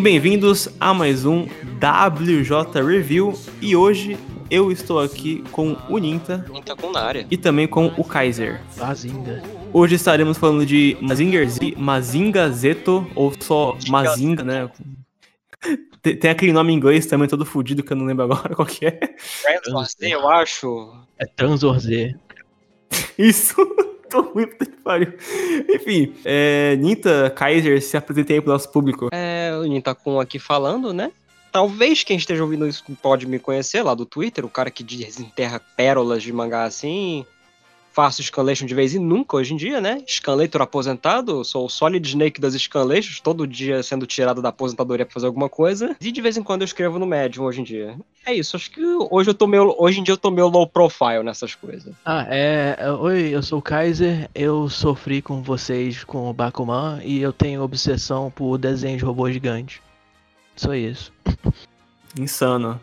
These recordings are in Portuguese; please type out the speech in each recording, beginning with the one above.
e bem-vindos a mais um WJ Review. E hoje eu estou aqui com o Ninta. Ninta com na área. E também com o Kaiser. Mazinga. Hoje estaremos falando de Mazinger Z, Mazinga Zeto, ou só Mazinga, né? Tem, tem, aquele nome em inglês também todo fodido que eu não lembro agora qual que é. Transor Z, eu acho. É Transor Z. Isso. Tô ruim, pariu. Enfim, é, Ninta, Kaiser, se apresentem aí pro nosso público. É, o Ninta com aqui falando, né? Talvez quem esteja ouvindo isso pode me conhecer lá do Twitter, o cara que desenterra pérolas de mangá assim, faço scanlation de vez em nunca hoje em dia, né? Scanlator aposentado, sou o Solid Snake das scanlations, todo dia sendo tirado da aposentadoria pra fazer alguma coisa. E de vez em quando eu escrevo no Medium hoje em dia. É isso, acho que hoje eu tô meio, hoje em dia eu tô meio low profile nessas coisas. Ah, é, é oi, eu sou o Kaiser, eu sofri com vocês com o Bakuman e eu tenho obsessão por desenho de robô gigante. Só isso. Insano.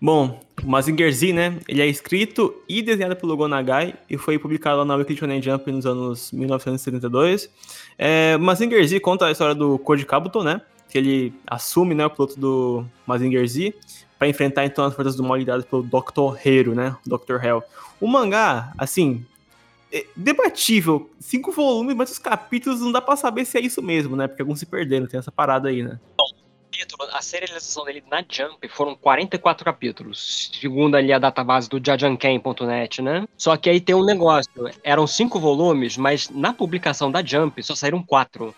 Bom, o Mazinger Z, né? Ele é escrito e desenhado pelo Gonagai e foi publicado na Weekly Shonen Jump nos anos 1972. É, Mazinger Z conta a história do Code Kabuto, né? Que ele assume né, o piloto do Mazinger Z para enfrentar então as forças do mal lideradas pelo Dr. Hero, né? Dr. Hell. O mangá, assim, é debatível. Cinco volumes, mas os capítulos não dá para saber se é isso mesmo, né? Porque alguns se perderam, tem essa parada aí, né? Capítulo, a serialização dele na Jump foram 44 capítulos, segundo ali a database do jajanken.net, né? Só que aí tem um negócio, eram cinco volumes, mas na publicação da Jump só saíram quatro.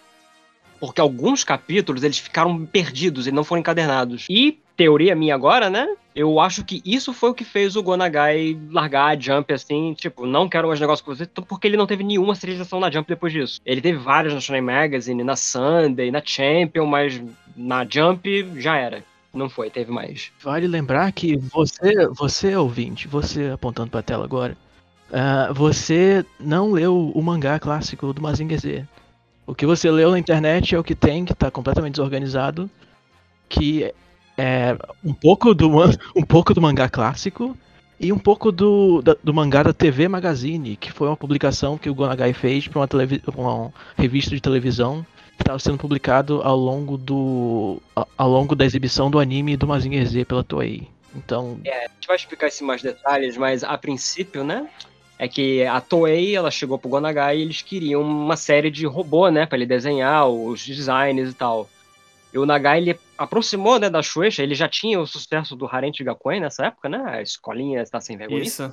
Porque alguns capítulos eles ficaram perdidos e não foram encadernados. E, teoria minha agora, né? Eu acho que isso foi o que fez o Gonagai largar a Jump assim, tipo, não quero mais negócio com você, porque ele não teve nenhuma serialização na Jump depois disso. Ele teve várias na Shonen Magazine, na Sunday, na Champion, mas na Jump já era. Não foi, teve mais. Vale lembrar que você, você ouvinte, você apontando pra tela agora, uh, você não leu o mangá clássico do Mazinger Z. O que você leu na internet é o que tem, que tá completamente desorganizado, que é um pouco do, um pouco do mangá clássico e um pouco do, da, do mangá da TV Magazine, que foi uma publicação que o Gonagai fez para uma, uma revista de televisão estava sendo publicado ao longo do ao longo da exibição do anime do Mazinger Z pela Toei. Então, é, a gente vai explicar isso em mais detalhes, mas a princípio, né, é que a Toei, ela chegou pro Gonagai e eles queriam uma série de robô, né, para ele desenhar os designs e tal. E o Nagai, ele aproximou, né, da Shueisha, ele já tinha o sucesso do Harente Gakuen nessa época, né, a escolinha está sem vergonha. Isso.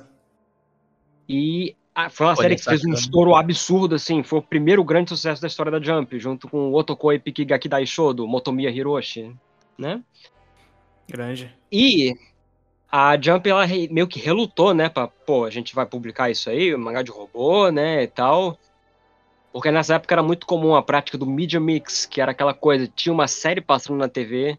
E foi uma série que fez um estouro absurdo, assim. Foi o primeiro grande sucesso da história da Jump, junto com o Otokoi Pikigaki Daisho, do Motomiya Hiroshi, né? Grande. E a Jump, ela meio que relutou, né? Pra, pô, a gente vai publicar isso aí, mangá de robô, né, e tal. Porque nessa época era muito comum a prática do Media Mix, que era aquela coisa, tinha uma série passando na TV,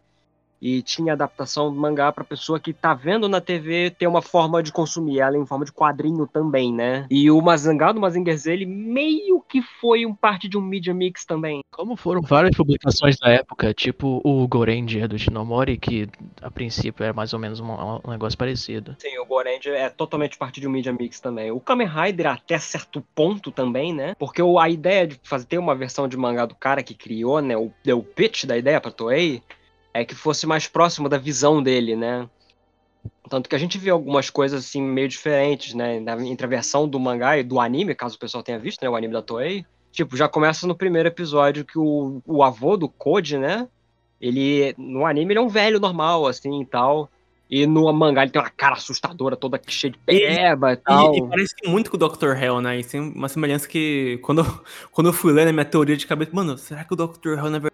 e tinha adaptação do mangá pra pessoa que tá vendo na TV ter uma forma de consumir ela em forma de quadrinho também, né? E o Mazangá do Mazinger Z, ele meio que foi um parte de um media mix também. Como foram várias publicações da época, tipo o Goranger do Shinomori, que a princípio era mais ou menos um, um negócio parecido. Sim, o Goranger é totalmente parte de um media mix também. O Kamen Rider até certo ponto também, né? Porque a ideia de fazer ter uma versão de mangá do cara que criou, né, o, o pitch da ideia pra Toei, é que fosse mais próximo da visão dele, né? Tanto que a gente vê algumas coisas assim meio diferentes, né? Entre a versão do mangá e do anime, caso o pessoal tenha visto, né? O anime da Toei. Tipo, já começa no primeiro episódio que o, o avô do Code, né? Ele, no anime, ele é um velho normal, assim, e tal. E no mangá ele tem uma cara assustadora, toda cheia de peba e, e tal. E, e, parece muito com o Dr. Hell, né? E tem uma semelhança que, quando, quando eu fui ler na minha teoria de cabeça, mano, será que o Dr. Hell, na verdade,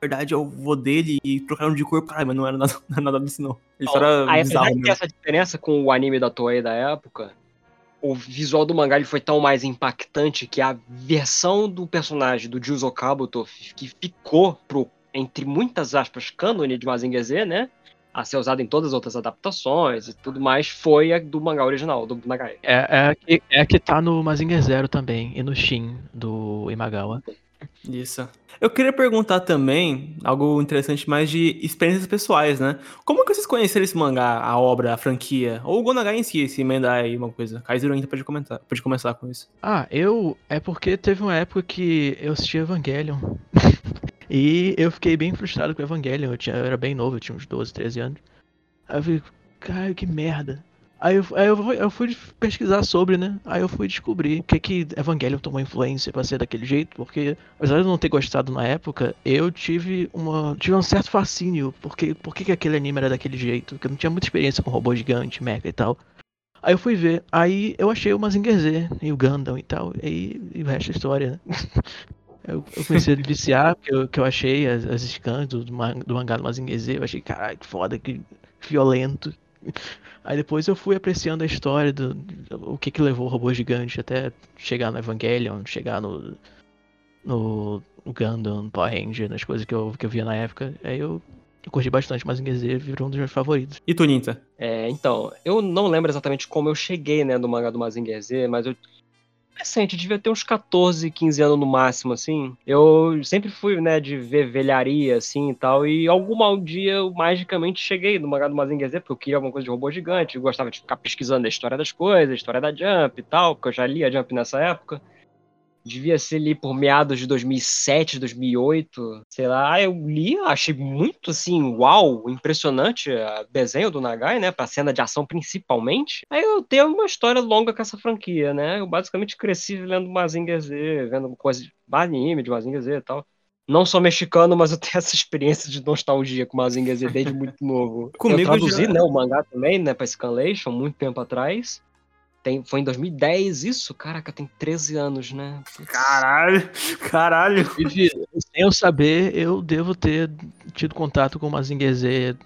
verdade é o vô dele e trocaram de corpo. Caralho, mas não era nada, nada disso, não. Ele só era aí, bizarro mesmo. essa diferença com o anime da Toei da época, o visual do mangá ele foi tão mais impactante que a versão do personagem do Juzo Kabuto, que ficou pro, entre muitas aspas, cânone de Mazinger Z, né? A ser usada em todas as outras adaptações e tudo mais, foi a do mangá original, do Nagai. É, é, a que, é a que tá no Mazinger Zero também, e no Shin, do Imagawa. Isso. Eu queria perguntar também algo interessante mais de experiências pessoais, né? Como que vocês conheceram esse mangá, a obra, a franquia? Ou o Gonagai em si, se emendar aí uma coisa? Kaiser ainda pode comentar, pode começar com isso. Ah, eu... É porque teve uma época que eu assisti Evangelion. E eu fiquei bem frustrado com Evangelion. Eu, tinha, eu era bem novo, eu tinha uns 12, 13 anos. Aí eu falei, cara, que merda. Aí eu, aí eu, eu fui pesquisar sobre, né? Aí eu fui descobrir o que que Evangelion tomou influência pra ser daquele jeito, porque apesar de eu não ter gostado na época, eu tive uma tive um certo fascínio, porque por que aquele anime era daquele jeito, porque eu não tinha muita experiência com robô gigante, mecha e tal. Aí eu fui ver, aí eu achei o Mazinger Z e o Gundam e tal, e, e o resto é história, né? Eu, eu comecei a viciar, que eu, que eu achei as, as scans do, do mangá do Mazinger Z, eu achei, caralho, que foda, que violento. Aí depois eu fui apreciando a história do, do o que que levou o robô gigante até chegar no Evangelion, chegar no no, no Gundam, no Power Ranger, nas coisas que eu, que eu via na época. Aí eu, eu curti bastante, mas Z virou um dos meus favoritos. E tu, Ninta? É, então, eu não lembro exatamente como eu cheguei, né, do mangá do Mazinger Z, mas eu recente, devia ter uns 14, 15 anos no máximo, assim. Eu sempre fui, né, de ver velharia, assim, e tal, e algum dia eu magicamente cheguei no mangá do Mazinger Z, porque eu queria alguma coisa de robô gigante, eu gostava de ficar pesquisando a história das coisas, a história da Jump e tal, porque eu já lia Jump nessa época devia ser ali por meados de 2007, 2008, sei lá. Eu li, achei muito assim, uau, impressionante o desenho do Nagai, né, pra cena de ação principalmente. Aí eu tenho uma história longa com essa franquia, né? Eu basicamente cresci lendo Mazinger Z, vendo coisas, anime de Mazinger Z e tal. Não sou mexicano, mas eu tenho essa experiência de nostalgia com Mazinger Z desde muito novo. Comigo eu traduzi, já... né, o mangá também, né, pra Scanlation, muito tempo atrás. Tem, foi em 2010 isso? Caraca, tem 13 anos, né? Caralho, caralho. sem eu saber, eu devo ter tido contato com o Mazinger Z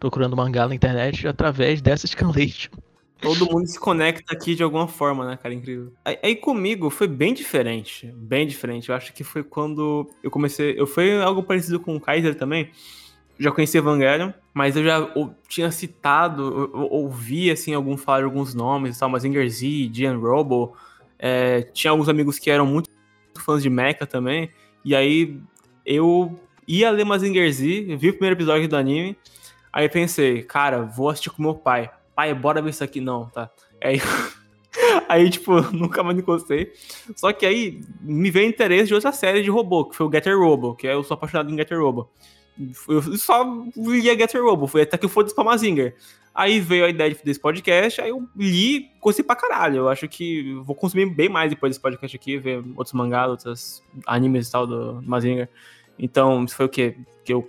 procurando mangá na internet através dessa Scanlation. Todo mundo se conecta aqui de alguma forma, né, cara? Incrível. Aí, aí, comigo foi bem diferente. Bem diferente. Eu acho que foi quando eu comecei. Eu fui algo parecido com o Kaiser também já conhecia Evangelion, mas eu já ou, tinha citado, ou, ouvi assim, algum falar alguns nomes, tal, Mazinger Z, Gian Robo. É, tinha alguns amigos que eram muito fãs de Mecha também. E aí eu ia ler Mazinger Z, vi o primeiro episódio do anime. Aí pensei, cara, vou assistir com meu pai. Pai, bora ver isso aqui. Não, tá. Aí, aí tipo, nunca mais encostei. Só que aí me veio interesse de outra série de robô, que foi o Getter Robo, que eu sou apaixonado em Getter Robo. Eu só lia Get Your Robo, foi até que foi do Spamazinger. Aí veio a ideia desse podcast, aí eu li, gostei pra caralho. Eu acho que vou consumir bem mais depois desse podcast aqui, ver outros mangás, outros animes e tal do Mazinger. Então, isso foi o quê? Que eu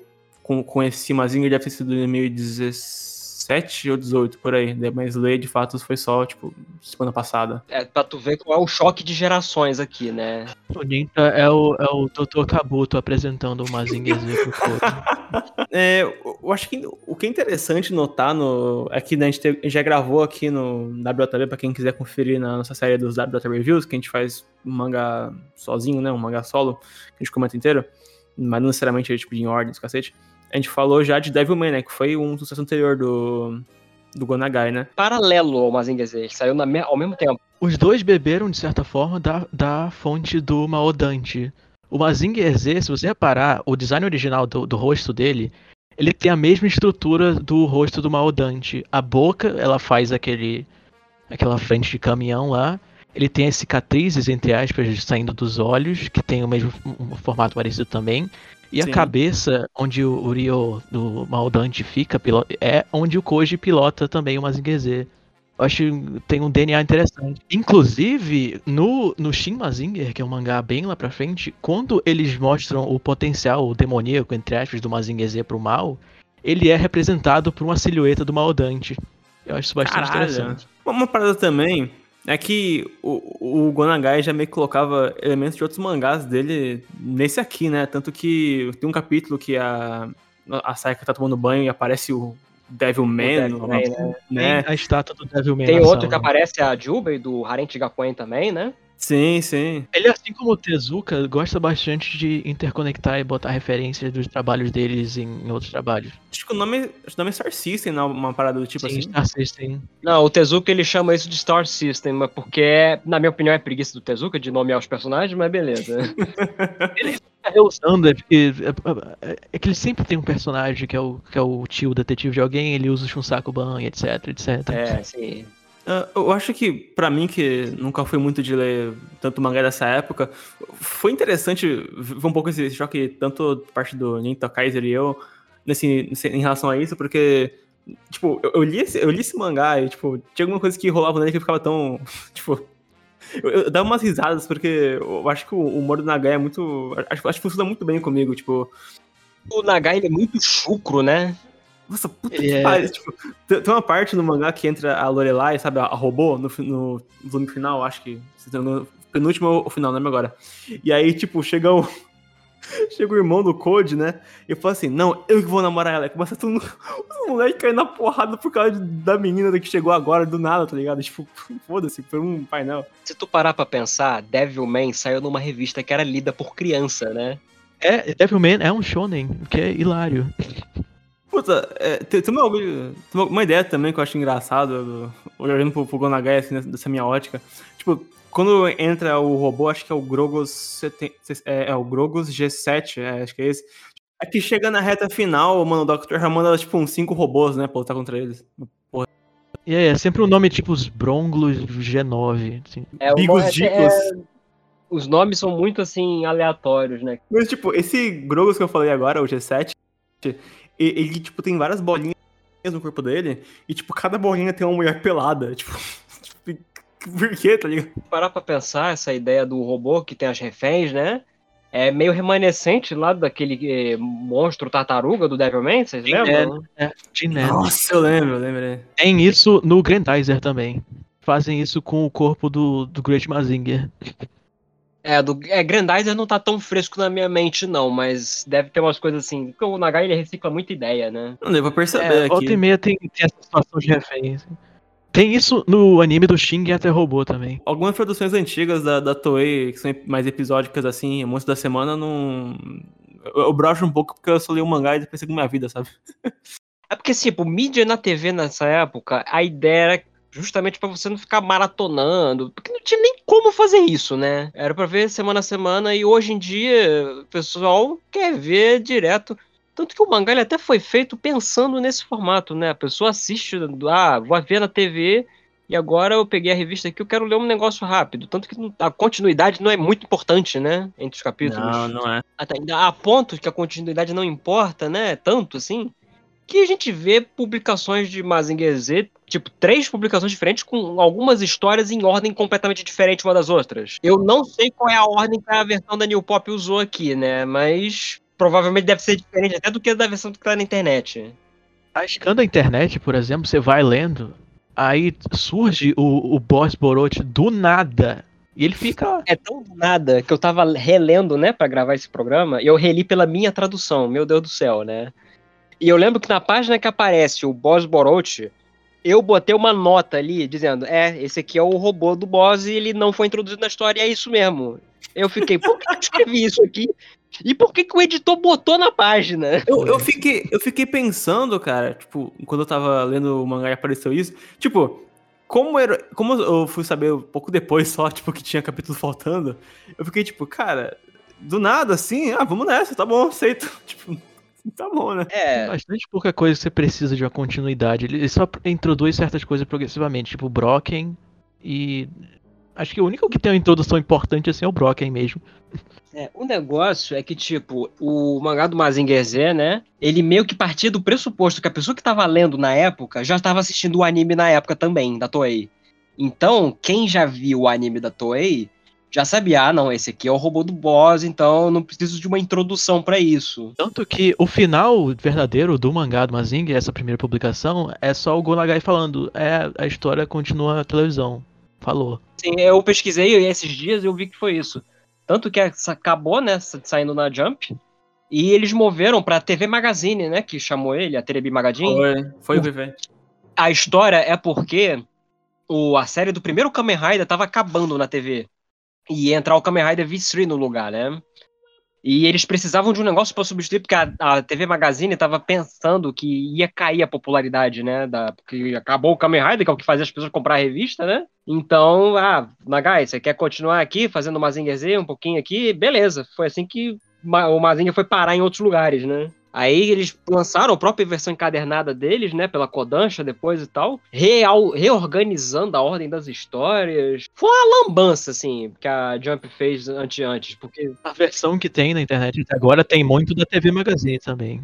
conheci Mazinger, deve ter sido em 2016 17 ou 18, por aí. Mas ler, de fato, foi só, tipo, semana passada. É, pra tu ver qual é o choque de gerações aqui, né? O Ninta é o, é o Dr. Kabuto apresentando o Mazinger Z pro É, eu acho que o que é interessante notar no, é que né, a gente já gravou aqui no WTV, pra quem quiser conferir na nossa série dos WTV Reviews, que a gente faz um manga sozinho, né? Um manga solo, que a gente comenta inteiro. Mas não necessariamente tipo, em ordem, cacete a gente falou já de Devilman, né? Que foi um sucesso anterior do, do Gonagai, né? Paralelo ao Mazinger Z, saiu na, ao mesmo tempo. Os dois beberam, de certa forma, da, da fonte do Maodante. O Mazinger Z, se você reparar, o design original do, do rosto dele, ele tem a mesma estrutura do rosto do Maodante. A boca, ela faz aquele aquela frente de caminhão lá. Ele tem as cicatrizes, entre aspas, saindo dos olhos, que tem o mesmo um formato parecido também. E Sim. a cabeça onde o Rio do Maldante fica é onde o Koji pilota também o Mazinger Z. Eu acho que tem um DNA interessante. Inclusive, no, no Shin Mazinger, que é um mangá bem lá pra frente, quando eles mostram o potencial demoníaco, entre aspas, do Mazinger Z pro mal, ele é representado por uma silhueta do Maldante. Eu acho isso bastante Caralho. interessante. Uma parada também é que o, o Gonagai já meio que colocava elementos de outros mangás dele nesse aqui, né? Tanto que tem um capítulo que a, a Saika tá tomando banho e aparece o Devilman, Devil né? né? a estátua do Devilman. Tem outro sala. que aparece a Jubei do Harente Gakuen também, né? Sim, sim. Ele, assim como o Tezuka, gosta bastante de interconectar e botar referências dos trabalhos deles em, outros trabalhos. Acho que o nome, acho o nome é Star System, não, uma parada do tipo sim, assim. Star System. Não, o Tezuka ele chama isso de Star System, porque, na minha opinião, é preguiça do Tezuka de nomear os personagens, mas beleza. ele tá reusando, é, é, é, é, que ele sempre tem um personagem que é o, que é o tio detetive de alguém, ele usa o Shunsaku Ban, etc, etc. É, sim. Uh, eu acho que, para mim, que nunca fui muito de ler tanto mangá dessa época, foi interessante ver um pouco esse choque, tanto parte do Ninta Kaiser e eu, nesse, em relação a isso, porque, tipo, eu, eu, li, esse, eu li esse mangá e, tipo, tinha alguma coisa que rolava nele que ficava tão, tipo, eu, eu, dava umas risadas, porque eu acho que o humor do Nagai é muito. Acho, acho que funciona muito bem comigo, tipo. O Nagai ele é muito chucro, né? Nossa, puta ele que é... pariu. Tipo, tem, uma parte no mangá que entra a Lorelai, sabe, a, a robô, no, no volume final, acho que. No penúltimo ou final, não lembro agora. E aí, tipo, chega o. Chega o irmão do Code, né? E fala assim: Não, eu que vou namorar ela. Começa tudo. Os moleques caindo na porrada por causa da menina que chegou agora do nada, tá ligado? Tipo, foda-se, foi um painel. Se tu parar pra pensar, Devilman saiu numa revista que era lida por criança, né? É, Devilman é um shonen, o que é hilário. Puta, é, tem, tem, uma, tem, uma, ideia também que eu acho engraçado, olhando pro, pro Gonagai, assim, dessa minha ótica. Tipo, quando entra o robô, acho que é o Grogos. É, é o Grogos G7, é, acho que é esse. É que chega na reta final, mano, o Dr. já manda tipo uns 5 robôs, né, pra lutar contra eles. Porra. E aí, é sempre um nome tipo os Bronglos G9. Assim. É, Bigos Dicos. É, os nomes são muito assim, aleatórios, né? Mas, tipo, esse Grogos que eu falei agora, o G7, ele, tipo, tem várias bolinhas no corpo dele, e, tipo, cada bolinha tem uma mulher pelada. Tipo, tipo por quê, tá ligado? Parar pra pensar, essa ideia do robô que tem as reféns, né? É meio remanescente lá daquele eh, monstro tartaruga do Devilman, vocês lembram? É, é. Nossa, eu lembro, eu lembro. Tem isso no Grandizer também. Fazem isso com o corpo do, do Great Mazinger. É, do, é, Grandizer não tá tão fresco na minha mente, não, mas deve ter umas coisas assim. Porque o Nagai ele recicla muita ideia, né? Não devo perceber. É, aqui. Volta e meia tem, tem essa situação de refém. Assim. Tem isso no anime do Xing e até robô também. Algumas produções antigas da, da Toei, que são mais episódicas assim, muitos da semana, não. Eu, eu brocho um pouco porque eu só li o um mangá e depois segui minha vida, sabe? É porque, tipo, mídia na TV nessa época, a ideia era justamente para você não ficar maratonando, porque não tinha nem como fazer isso, né? Era para ver semana a semana e hoje em dia o pessoal quer ver direto tanto que o mangá ele até foi feito pensando nesse formato, né? A pessoa assiste, ah, vou ver na TV e agora eu peguei a revista aqui, eu quero ler um negócio rápido. Tanto que a continuidade não é muito importante, né? Entre os capítulos. Não, não é. Até ainda há pontos que a continuidade não importa, né? Tanto assim. Que a gente vê publicações de Mazinger Z, tipo, três publicações diferentes com algumas histórias em ordem completamente diferente uma das outras. Eu não sei qual é a ordem que a versão da New Pop usou aqui, né? Mas provavelmente deve ser diferente até do que da versão que tá na internet. Tascando a internet, por exemplo, você vai lendo, aí surge o, o boss Borote do nada. E ele fica. É tão do nada que eu tava relendo, né, para gravar esse programa, e eu reli pela minha tradução, meu Deus do céu, né? E eu lembro que na página que aparece o boss Borote, eu botei uma nota ali dizendo: é, esse aqui é o robô do boss e ele não foi introduzido na história, é isso mesmo. Eu fiquei, por que eu escrevi isso aqui? E por que, que o editor botou na página? Eu, eu, fiquei, eu fiquei pensando, cara, tipo, quando eu tava lendo o mangá e apareceu isso, tipo, como, era, como eu fui saber um pouco depois só, tipo, que tinha capítulo faltando, eu fiquei tipo, cara, do nada assim, ah, vamos nessa, tá bom, aceito. Tipo, tá bom, né? É. Bastante pouca coisa que você precisa de uma continuidade. Ele só introduz certas coisas progressivamente, tipo Brocken e. Acho que o único que tem uma introdução importante assim é o Brocken mesmo. É, o negócio é que, tipo, o mangá do Mazinger Z, né? Ele meio que partia do pressuposto que a pessoa que estava lendo na época já estava assistindo o anime na época também, da Toei. Então, quem já viu o anime da Toei já sabia, ah, não, esse aqui é o robô do boss, então não preciso de uma introdução para isso. Tanto que o final verdadeiro do mangá do Mazinger, essa primeira publicação, é só o Gonagai falando, é, a história continua na televisão. Falou. Sim, eu pesquisei esses dias e eu vi que foi isso. Tanto que acabou, né, saindo na Jump. E eles moveram pra TV Magazine, né, que chamou ele, a Terebi Magazine. Foi, foi, foi. A história é porque o, a série do primeiro Kamen Rider tava acabando na TV. E entrar o Kamen Rider V3 no lugar, né? E eles precisavam de um negócio para substituir, porque a, a, TV Magazine estava pensando que ia cair a popularidade, né? Da, porque acabou o Kamen Rider, que é o que fazia as pessoas comprar a revista, né? Então, ah, Nagai, você quer continuar aqui fazendo Mazinger Z um pouquinho aqui? Beleza. Foi assim que o Mazinger foi parar em outros lugares, né? Aí eles lançaram a própria versão encadernada deles, né? Pela Kodansha depois e tal. Real, reorganizando a ordem das histórias. Foi uma lambança, assim, que a Jump fez antes antes, porque... A versão que tem na internet até agora tem muito da TV Magazine também.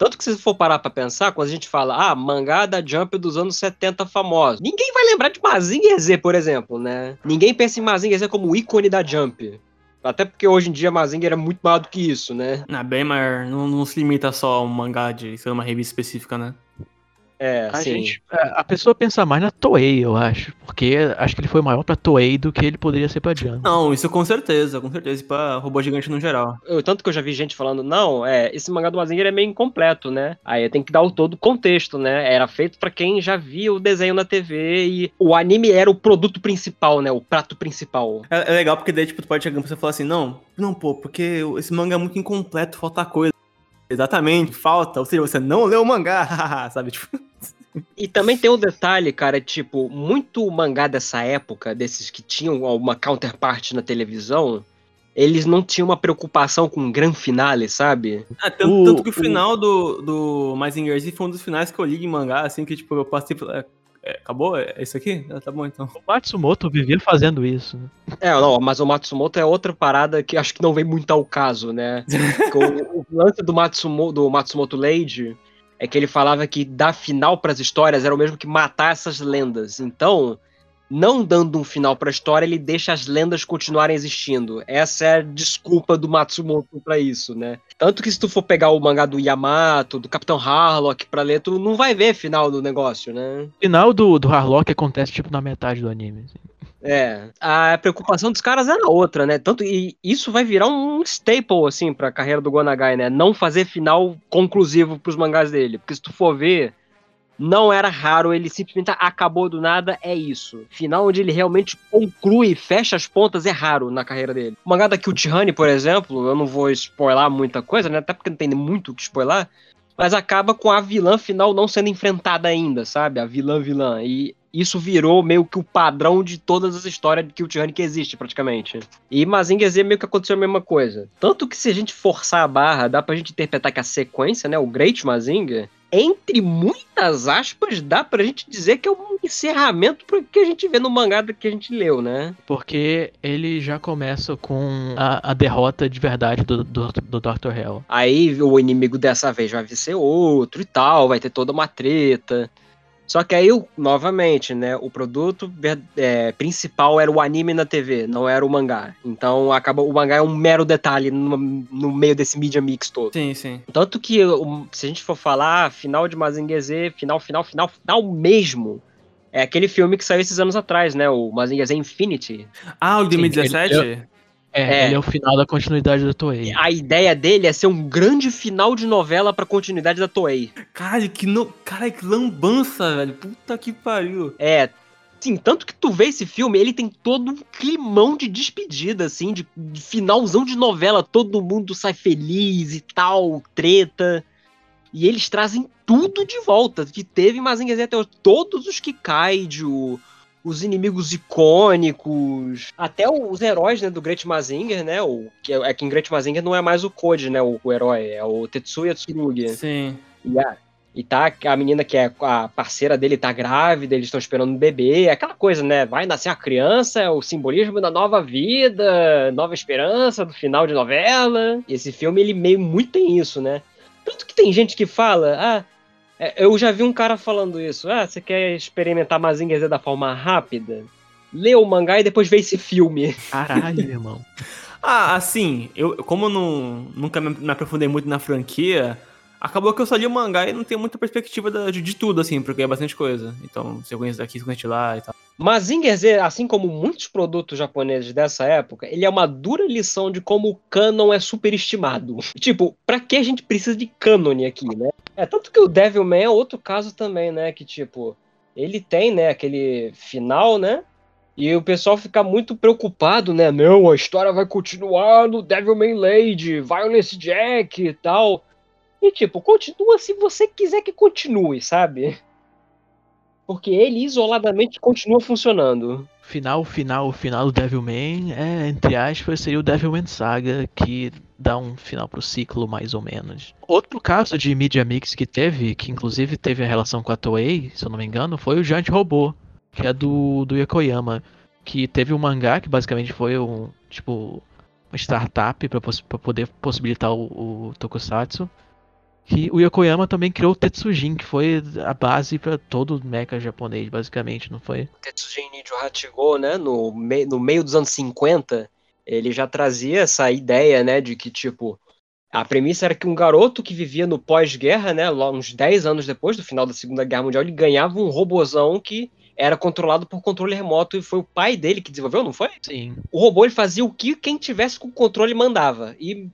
Tanto que se for parar pra pensar, quando a gente fala, ah, mangá da Jump dos anos 70 famosos, ninguém vai lembrar de Mazinger Z, por exemplo, né? Ninguém pensa em Mazinger Z como ícone da Jump. Até porque hoje em dia Mazinger é muito maior do que isso, né? Ah, bem maior. Não, não se limita só a um mangá de ser uma revista específica, né? É, A, sim. gente, a a pessoa pensa mais na Toei, eu acho. Porque acho que ele foi maior pra Toei do que ele poderia ser pra Jump. Não, isso com certeza, com certeza. E pra robô gigante no geral. Eu- tanto que eu já vi gente falando, não, é, esse mangá do Mazinger é meio incompleto, né? Aí tem que dar o todo o contexto, né? Era feito pra quem já via o desenho na TV e o anime era o produto principal, né? O prato principal. É, é legal porque daí, tipo, tu pode chegar e falar assim, não, não, pô, porque esse manga é muito incompleto, falta coisa. Exatamente, falta. Ou seja, você não leu o mangá, sabe? Tipo, E também tem um detalhe, cara, tipo, muito mangá dessa época, desses que tinham uma counterpart na televisão, eles não tinham uma preocupação com um grande finale, sabe? ah, tanto, O- tanto que o o- final do, do Mazinger Z foi um dos finais que eu li em mangá, assim, que, tipo, eu passei. É, é, acabou? É isso aqui? Ah, tá bom, então. O Matsumoto vivia fazendo isso. né? É, não, mas o Matsumoto é outra parada que acho que não vem muito ao caso, né? o, o lance do Matsumoto, do Matsumoto Lady é que ele falava que dar final pras histórias era o mesmo que matar essas lendas. Então, não dando um final pra história, ele deixa as lendas continuarem existindo. Essa é a desculpa do Matsumoto pra isso, né? Tanto que se tu for pegar o mangá do Yamato, do Capitão Harlock pra ler, tu não vai ver final do negócio, né? O final do, do Harlock acontece tipo na metade do anime. assim. É, a preocupação dos caras era outra, né? Tanto e isso vai virar um staple assim pra carreira do Gonagai, né? Não fazer final conclusivo pros mangás dele, porque se tu for ver, não era raro, ele simplesmente acabou do nada, é isso. Final onde ele realmente conclui, fecha as pontas é raro na carreira dele. O mangá da Kyuchihane, por exemplo, eu não vou spoiler muita coisa, né? Até porque não tem muito o que spoiler, mas acaba com a vilã final não sendo enfrentada ainda, sabe? A vilã vilã. E isso virou meio que o padrão de todas as histórias de Kyuchihane que existe, praticamente. E Mazinger Z meio que aconteceu a mesma coisa. Tanto que se a gente forçar a barra, dá pra gente interpretar que a sequência, né, o Great Mazinger, entre muitas aspas, dá pra gente dizer que é um encerramento pro que a gente vê no mangá que a gente leu, né? Porque ele já começa com a, a derrota de verdade do, do, do Dr. Hell. Aí o inimigo dessa vez vai ser outro e tal, vai ter toda uma treta. Só que aí, novamente, né, o produto é, principal era o anime na TV, não era o mangá. Então acaba, o mangá é um mero detalhe no, no meio desse media mix todo. Sim, sim. Tanto que, se a gente for falar, final de Mazinger Z, final, final, final, final mesmo, é aquele filme que saiu esses anos atrás, né, o Mazinger Z Infinity. Ah, o de Sim, 2017? É, É. ele é o final da continuidade da Toei. A ideia dele é ser um grande final de novela pra continuidade da Toei. Caralho, que no... Caralho, que lambança, velho. Puta que pariu. É, sim, tanto que tu vê esse filme, ele tem todo um climão de despedida, assim, de, de finalzão de novela, todo mundo sai feliz e tal, treta. E eles trazem tudo de volta, que teve Mazinger Z até hoje. Todos os Kikaiju, os inimigos icônicos, até os heróis, né, do Great Mazinger, né, o, que é, é que em Great Mazinger não é mais o Code, né, o, o herói, é o Tetsuya Tsurugi. Sim. E, a, e tá a menina que é a parceira dele tá grávida, eles estão esperando um bebê, aquela coisa, né? Vai nascer uma criança, é o simbolismo da nova vida, nova esperança do final de novela. E esse filme, ele meio muito tem isso, né? Tanto que tem gente que fala, ah, é, eu já vi um cara falando isso, ah, você quer experimentar Mazinger Z da forma rápida? Lê o mangá e depois vê esse filme. Caralho, meu irmão. Ah, assim, eu, como eu não, nunca me, aprofundei muito na franquia, acabou que eu só li o mangá e não tenho muita perspectiva da- de, de tudo, assim, porque é bastante coisa. Então, se eu conheço daqui, se eu conheço lá e tal. Mazinger Z, assim como muitos produtos japoneses dessa época, ele é uma dura lição de como o canon é superestimado. Tipo, pra que a gente precisa de cânone aqui, né? É, tanto que o Devilman é outro caso também, né? Que, tipo, ele tem, né, aquele final, né? E o pessoal fica muito preocupado, né? Não, a história vai continuar no Devilman Lady, Violence Jack e tal. E, tipo, continua se você quiser que continue, sabe? porque ele isoladamente continua funcionando. Final, final, final do Devilman é, entre aspas, seria o Devilman Saga, que dá um final pro ciclo, mais ou menos. Outro caso de Media Mix que teve, que inclusive teve a relação com a Toei, se eu não me engano, foi o Giant Robô, que é do, do Yokoyama, que teve um mangá que basicamente foi um, tipo, uma startup para poder possibilitar o, o Tokusatsu. E o Yokoyama também criou o Tetsujin, que foi a base para todo o mecha japonês, basicamente, não foi? Tetsujin Nijo Hachigo, né, no, no meio dos anos 50, ele já trazia essa ideia, né, de que, tipo, a premissa era que um garoto que vivia no pós-guerra, né, uns 10 anos depois do final da Segunda Guerra Mundial, ele ganhava um robozão que era controlado por controle remoto e foi o pai dele que desenvolveu, não foi? Sim. O robô ele fazia o que quem tivesse com o controle mandava. E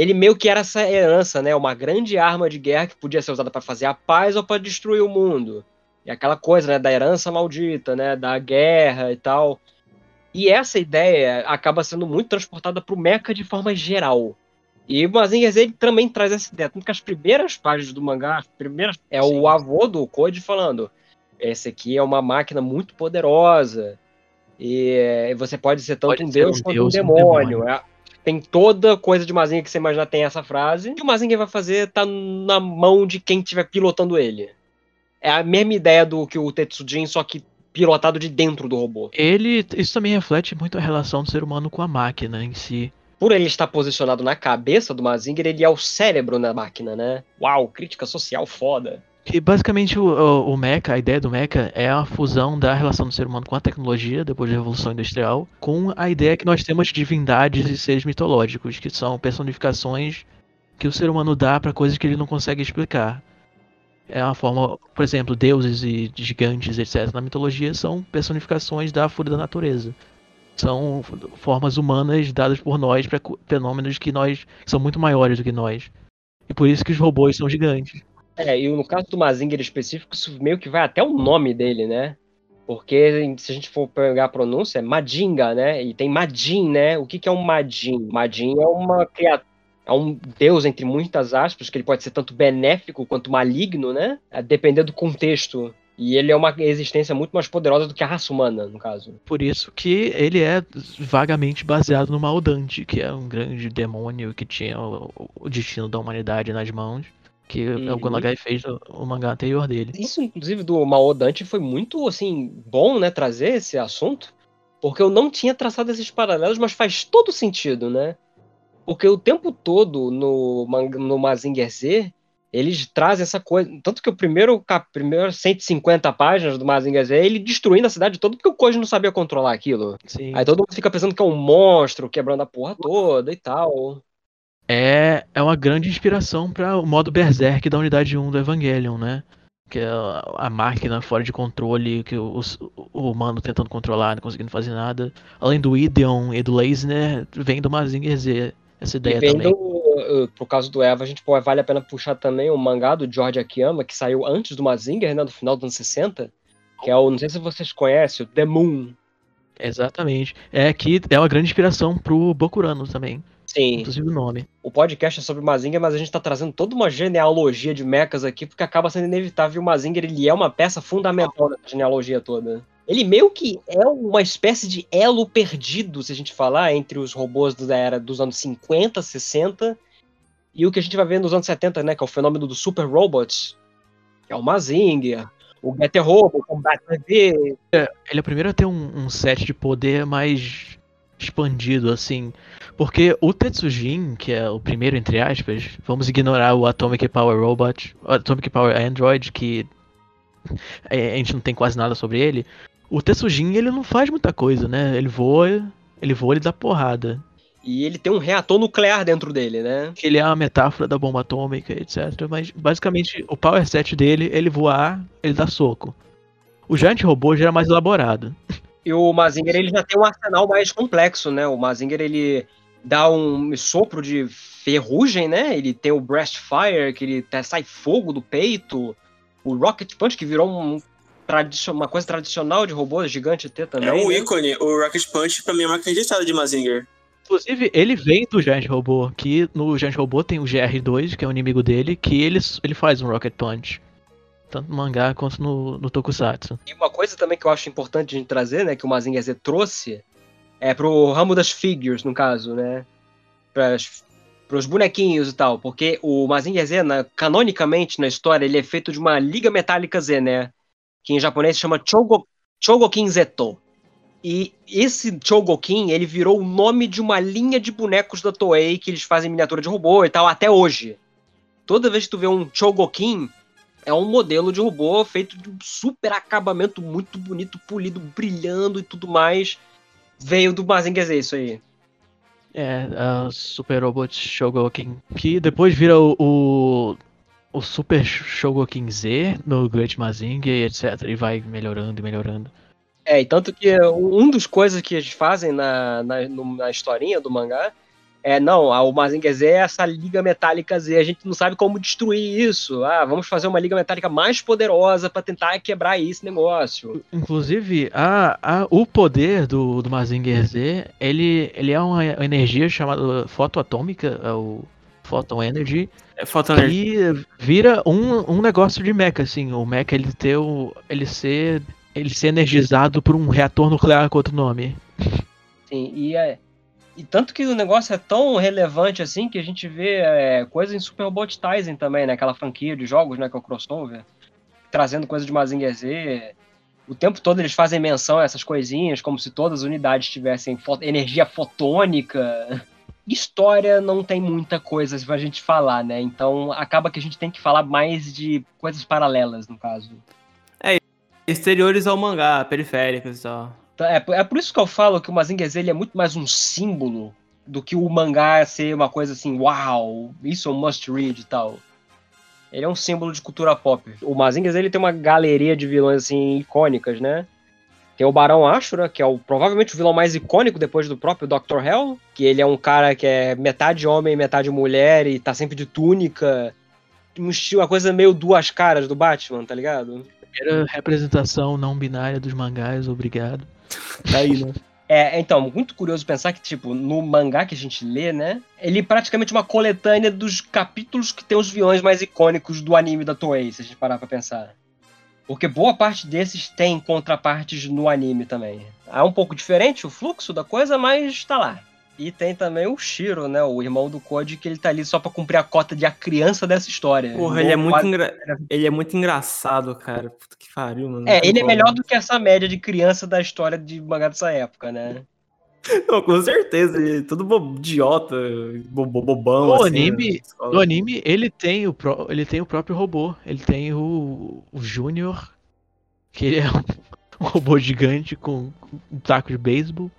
ele meio que era essa herança, né? Uma grande arma de guerra que podia ser usada para fazer a paz ou para destruir o mundo. E aquela coisa, né, da herança maldita, né, da guerra e tal. E essa ideia acaba sendo muito transportada para o mecha de forma geral. E o Mazinger Z também traz essa ideia. Tanto que as primeiras páginas do mangá, as primeiras, é Sim. o avô do Code falando: esse aqui é uma máquina muito poderosa. E você pode ser tanto pode um deus um quanto deus, um demônio. Um demônio. É, tem toda coisa de Mazinger que você imaginar tem essa frase. O que o Mazinger vai fazer tá na mão de quem estiver pilotando ele. É a mesma ideia do que o Tetsujin, só que pilotado de dentro do robô. Ele, isso também reflete muito a relação do ser humano com a máquina em si. Por ele estar posicionado na cabeça do Mazinger, ele é o cérebro na máquina, né? Uau, crítica social foda. Basicamente o, o, o Mecha, a ideia do Mecha é a fusão da relação do ser humano com a tecnologia, depois da Revolução Industrial, com a ideia que nós temos de divindades e seres mitológicos, que são personificações que o ser humano dá para coisas que ele não consegue explicar. É uma forma, por exemplo, deuses e gigantes, etc., na mitologia são personificações da fúria da natureza. São formas humanas dadas por nós para fenômenos que nós que são muito maiores do que nós. E por isso que os robôs são gigantes. É, e no caso do Mazinger específico, isso meio que vai até o nome dele, né? Porque se a gente for pegar a pronúncia, é Madinga, né? E tem Madin, né? O que, que é um Madin? Madin é uma criatura. É um deus, entre muitas aspas, que ele pode ser tanto benéfico quanto maligno, né? A depender do contexto. E ele é uma existência muito mais poderosa do que a raça humana, no caso. Por isso que ele é vagamente baseado no Maldante, que é um grande demônio que tinha o destino da humanidade nas mãos que uhum. o Gonagai fez o, mangá anterior dele. Isso, inclusive, do Mao Dante foi muito, assim, bom, né, trazer esse assunto, porque eu não tinha traçado esses paralelos, mas faz todo sentido, né? Porque o tempo todo no, no Mazinger Z, eles trazem essa coisa. Tanto que o primeiro, primeiro 150 páginas do Mazinger Z é ele destruindo a cidade toda porque o Koji não sabia controlar aquilo. Sim. Aí todo mundo fica pensando que é um monstro quebrando a porra toda e tal é, é uma grande inspiração para o modo Berserk da unidade 1 do Evangelion, né? Que é a máquina fora de controle, que o, o humano tentando controlar, não conseguindo fazer nada. Além do Ideon e do Leisner, vem do Mazinger Z, essa ideia e vem também. Do, por causa do Eva, a gente pô, vale a pena puxar também o mangá do George Akiyama, que saiu antes do Mazinger, né, no final dos anos 60, que é o, não sei se vocês conhecem, o The Moon. Exatamente. É que é uma grande inspiração pro Bokurano também. Sim. Inclusive o nome. O podcast é sobre o Mazinger, mas a gente tá trazendo toda uma genealogia de mechas aqui, porque acaba sendo inevitável. O Mazinger, ele é uma peça fundamental dessa genealogia toda. Ele meio que é uma espécie de elo perdido, se a gente falar, entre os robôs da era dos anos 50, 60 e o que a gente vai ver nos anos 70, né, que é o fenômeno do super robots. Que é o Mazinger, o Getter Robo, o Combat TV. É, ele é o primeiro a ter um, um set de poder mais expandido, assim. Porque o Tetsujin, que é o primeiro, entre aspas, vamos ignorar o Atomic Power Robot, Atomic Power Android, que a gente não tem quase nada sobre ele. O Tetsujin, ele não faz muita coisa, né? Ele voa, ele voa, ele dá porrada. E ele tem um reator nuclear dentro dele, né? Que ele é uma metáfora da bomba atômica, etc. Mas basicamente o power set dele, ele voar, ele dá soco. O Giant Robô já era mais elaborado. E o Mazinger ele já tem um arsenal mais complexo, né? O Mazinger ele dá um sopro de ferrugem, né? Ele tem o Breast Fire, que ele sai fogo do peito. O Rocket Punch, que virou um, uma coisa tradicional de robô gigante ter também. É um né? ícone. O Rocket Punch, pra mim, é uma registrada de Mazinger. Inclusive, ele vem do Giant Robô, que no Giant Robô tem o GR2, que é o inimigo dele, que ele, ele faz um Rocket Punch. tanto no mangá quanto no, no Tokusatsu. E uma coisa também que eu acho importante gente trazer, né, que o Mazinger Z trouxe, é pro ramo das figures, no caso, né? Pras, pros bonequinhos e tal, porque o Mazinger Z, na- canonicamente na história, ele é feito de uma liga metálica Z, né? Que em japonês se chama Chogo, Chogokin Zeto. E esse Chogokin, ele virou o nome de uma linha de bonecos da Toei que eles fazem miniatura de robô e tal até hoje. Toda vez que tu vê um Chogokin, é um modelo de robô feito de um super acabamento muito bonito, polido, brilhando e tudo mais. Veio do Mazinger Z isso aí. É, a Super Robot Shogokin, que depois vira o, o, o Super Shogokin Z no Great Mazinger e etc. E vai melhorando e melhorando. É, e tanto que um dos coisas que eles fazem na, na, na historinha do mangá é, não, a- o Mazinger Z é essa liga metálica Z, a gente não sabe como destruir isso. Ah, vamos fazer uma liga metálica mais poderosa pra tentar quebrar esse negócio. Inclusive, a, a, o poder do, do Mazinger Z, ele, ele é uma energia chamada fotoatômica, é o Photon Energy, É, falta energia. que vira um, um negócio de mecha, assim. O mecha ele ter o, ele ser ele ser energizado por um reator nuclear com outro nome. Sim, e, é, e tanto que o negócio é tão relevante assim que a gente vê é, coisa em Super Robot Tyson também, né? Aquela franquia de jogos, né? Que é o crossover. Trazendo coisa de Mazinger Z. O tempo todo eles fazem menção a essas coisinhas, como se todas as unidades tivessem fo- energia fotônica. História não tem muita coisa pra gente falar, né? Então acaba que a gente tem que falar mais de coisas paralelas, no caso. Exteriores ao mangá, periféricos e tal. Tá, É, é por isso que eu falo que o Mazinger Z ele é muito mais um símbolo do que o mangá ser uma coisa assim, uau, isso é um must read e tal. Ele é um símbolo de cultura pop. O Mazinger Z ele tem uma galeria de vilões assim icônicas, né? Tem o Barão Ashura, que é o, provavelmente o vilão mais icônico depois do próprio Dr. Hell, que ele é um cara que é metade homem, metade mulher e tá sempre de túnica. Um Uma coisa meio duas caras do Batman, tá ligado? Primeira representação não binária dos mangás, obrigado. Tá aí, né? É, então, muito curioso pensar que, tipo, no mangá que a gente lê, né? Ele é praticamente uma coletânea dos capítulos que tem os vilões mais icônicos do anime da Toei, se a gente parar pra pensar. Porque boa parte desses tem contrapartes no anime também. É um pouco diferente o fluxo da coisa, mas tá lá. E tem também o Shiro, né? O irmão do Code, que ele tá ali só pra cumprir a cota de a criança dessa história. Porra, ele é muito, Quase- engra... ele é muito engraçado, cara. Puta que pariu, mano. É, ele é melhor do que essa média de criança da história de mangá dessa época, né? Não, com certeza. Ele é todo bo- idiota, bo- bo- bobão. No assim, anime- escola. No anime, ele tem o, pró- ele tem o próprio robô. Ele tem o, o Júnior, que ele é um, um robô gigante com, com um taco de beisebol.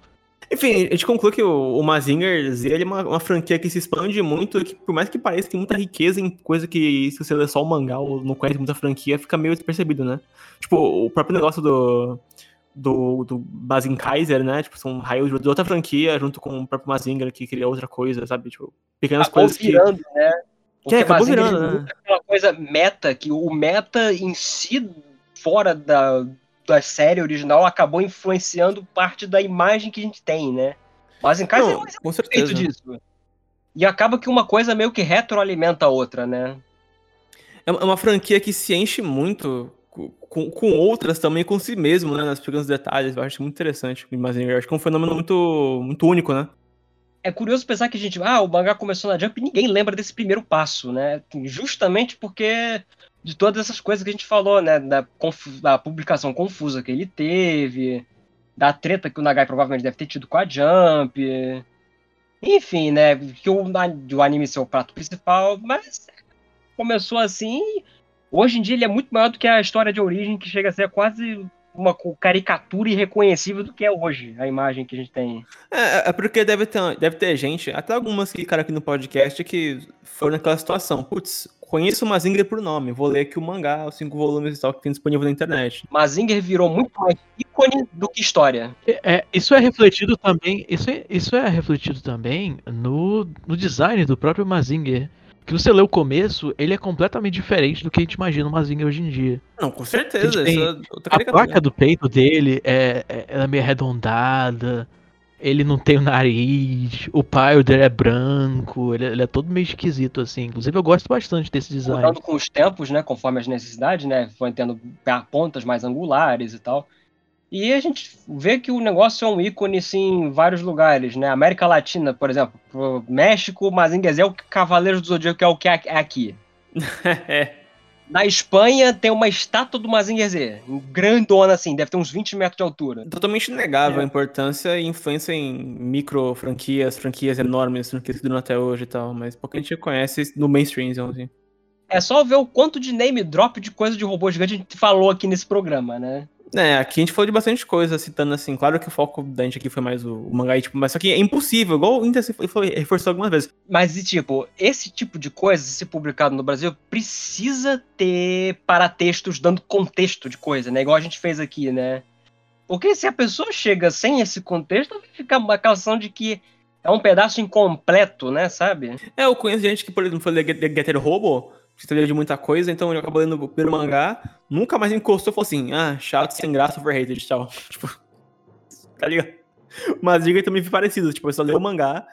Enfim, a gente conclui que o, o Mazinger Z ele é uma, uma franquia que se expande muito, e que por mais que pareça, tem muita riqueza em coisa que se você ler só o mangá ou não conhece muita franquia, fica meio despercebido, né? Tipo, o próprio negócio do, do, do Mazin Kaiser, né? Tipo, são raios de outra franquia junto com o próprio Mazinger que cria outra coisa, sabe? Tipo, pequenas acabou coisas que... virando, né? Que é, acabou Mazinger, virando, né? nunca foi uma coisa meta, que o meta em si, fora da, da série original, acabou influenciando parte da imagem que a gente tem, né? Mas em casa é Não, um com efeito certeza. disso. E acaba que uma coisa meio que retroalimenta a outra, né? É uma- é franquia que se enche muito com, com- com outras também, com si mesmo, né? Nas pequenos detalhes. Eu acho muito interessante o. Eu acho que é um fenômeno muito, muito único, né? É curioso pensar que a gente, ah, o mangá começou na Jump e ninguém lembra desse primeiro passo, né? Justamente porque de todas essas coisas que a gente falou, né? Da, da publicação confusa que ele teve, da treta que o Nagai provavelmente deve ter tido com a Jump. Enfim, né? Que o, o anime ser o prato principal, mas começou assim. Hoje em dia ele é muito maior do que a história de origem, que chega a ser quase uma caricatura irreconhecível do que é hoje, a imagem que a gente tem. É, é porque deve ter, deve ter gente, até algumas que ficaram aqui no podcast, que foram naquela situação. Putz, conheço o Mazinger por nome, vou ler aqui o mangá, os cinco volumes e tal que tem disponível na internet. Mazinger virou muito mais ícone do que história. É, isso é refletido também. Isso é, isso é refletido também no, no design do próprio Mazinger. Que você lê o começo, ele é completamente diferente do que a gente imagina o Mazinger hoje em dia. Não, com certeza, Tem- isso é outra A placa do peito dele é, é, ela é meio arredondada. Ele não tem o nariz, o pai dele é branco, ele, ele é todo meio esquisito, assim. Inclusive, eu gosto bastante desse design. Mudando com os tempos, né? Conforme as necessidades, né? Foi tendo pontas mais angulares e tal. E a gente vê que o negócio é um ícone assim, em vários lugares, né? América Latina, por exemplo, pro México, Mazinga é o Cavaleiro do Zodíaco é o que é aqui. É. Na Espanha tem uma estátua do Mazinger Z, grandona assim, deve ter uns 20 metros de altura. Totalmente inegável a importância e influência em micro franquias, franquias enormes, franquias que duram até hoje e tal, mas pouca gente conhece no mainstream, assim. É só ver o quanto de name drop de coisa de robô gigante a gente falou aqui nesse programa, né? É, aqui a gente falou de bastante coisa, citando assim, claro que o foco da gente aqui foi mais o, o mangá, tipo, mas só que é impossível, igual o Inter foi, reforçou algumas vezes. Mas e tipo, esse tipo de coisa, se publicado no Brasil, precisa ter paratextos dando contexto de coisa, né? Igual a gente fez aqui, né? Porque se a pessoa chega sem esse contexto, vai ficar uma calção de que é um pedaço incompleto, né, sabe? É, eu conheço gente que, por exemplo, foi Getter Robo, sabia de muita coisa, então ele acabou lendo o primeiro mangá, nunca mais encostou e falou assim: ah, chato, sem graça, overrated, tchau. Tipo, tá ligado? Mas diga também foi parecido, tipo, ele só leu o mangá,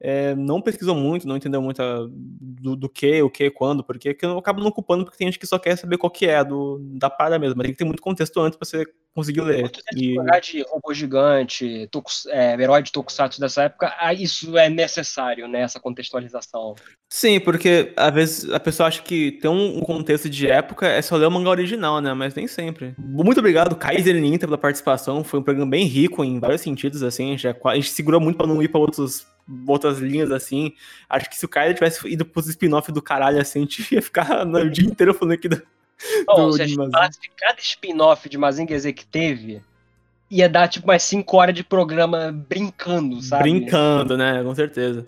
é, não pesquisou muito, não entendeu muito a, do, do, que, o que, quando, porque que eu acabo não ocupando porque tem gente que só quer saber qual que é do, da parada mesmo, mas tem que ter muito contexto antes pra você conseguir ler. E... de robô gigante, tokus, é, herói de Tokusatsu dessa época, isso é necessário, né, essa contextualização. Sim, porque às vezes a pessoa acha que ter um contexto de época é só ler o mangá original, né, mas nem sempre. Muito obrigado, Kaiser Ninta, pela participação, foi um programa bem rico em vários sentidos, assim, já, a gente segurou muito pra não ir pra outros outras linhas assim. Acho que se o Kyler tivesse ido pros spin-off do caralho assim, a gente ia ficar no dia inteiro falando aqui do. Bom, do, se a gente falasse de cada spin-off de Mazinger Z que teve, ia dar tipo mais 5 horas de programa brincando, sabe? Brincando, né? Com certeza.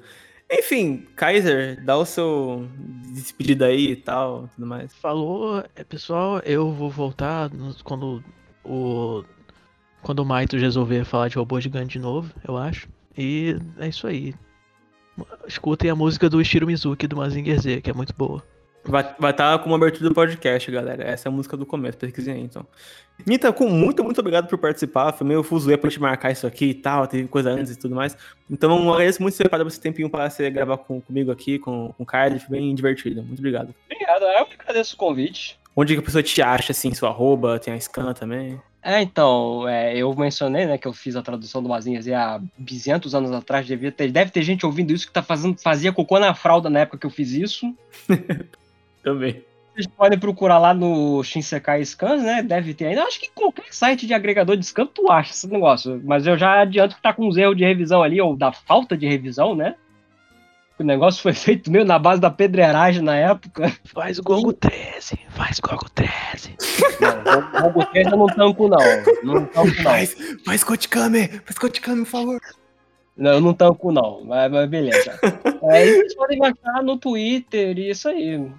Enfim, Kaiser, dá o seu despedida aí e tal, tudo mais. Falou, é, pessoal, eu vou voltar quando o quando o Maito resolver falar de robô gigante de novo, eu acho. E é isso aí. Escutem a música do Ishiro Mizuki do Mazinger Z, que é muito boa. Vai estar vai tá como abertura do podcast, galera. Essa é a música do começo, pesquisem aí, então. Nita, com muito, muito obrigado por participar. Foi meio fuzuê pra gente marcar isso aqui e tal, teve coisa antes e tudo mais. Então, eu agradeço muito você dar esse tempinho para você gravar com, comigo aqui, com, com o Carlos. Foi bem divertido. Muito obrigado. Obrigado, eu que agradeço o convite. Onde que a pessoa te acha, assim, sua arroba, tem a scan também? É, então, é, eu mencionei, né, que eu fiz a tradução do Mazinhas há 200 anos atrás, devia ter, deve ter gente ouvindo isso que tá fazendo, fazia cocô na fralda na época que eu fiz isso. Também. Vocês podem procurar lá no Shinsekai Scans, né, deve ter ainda, acho que qualquer site de agregador de scan tu acha esse negócio, mas eu já adianto que tá com uns erros de revisão ali, ou da falta de revisão, né, o negócio foi feito meio na base da pedreiragem na época. Faz o Gongo 13, faz Gongo 13. Não, Gongo 13 eu não tampo, não. Não tampo, não. Faz, faz Kotikame, faz Kotikame, por favor. Não, eu não tampo, não. Mas, mas beleza. é, vocês podem achar no Twitter e isso aí.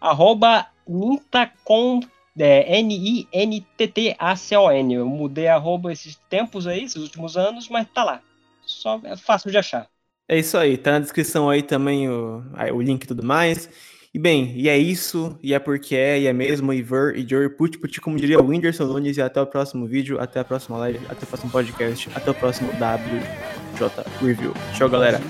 Arroba Nintacon, é, N-I-N-T-T-A-C-O-N. Eu mudei arroba esses tempos aí, esses últimos anos, mas tá lá. Só é fácil de achar. É isso aí, tá na descrição aí também o, o link e tudo mais. E bem, e é isso, e é porque é, e é mesmo, e ver, e Jory, put, put, como diria o Whindersson Nunes, e até o próximo vídeo, até a próxima live, até o próximo podcast, até o próximo WJ Review. Tchau, galera.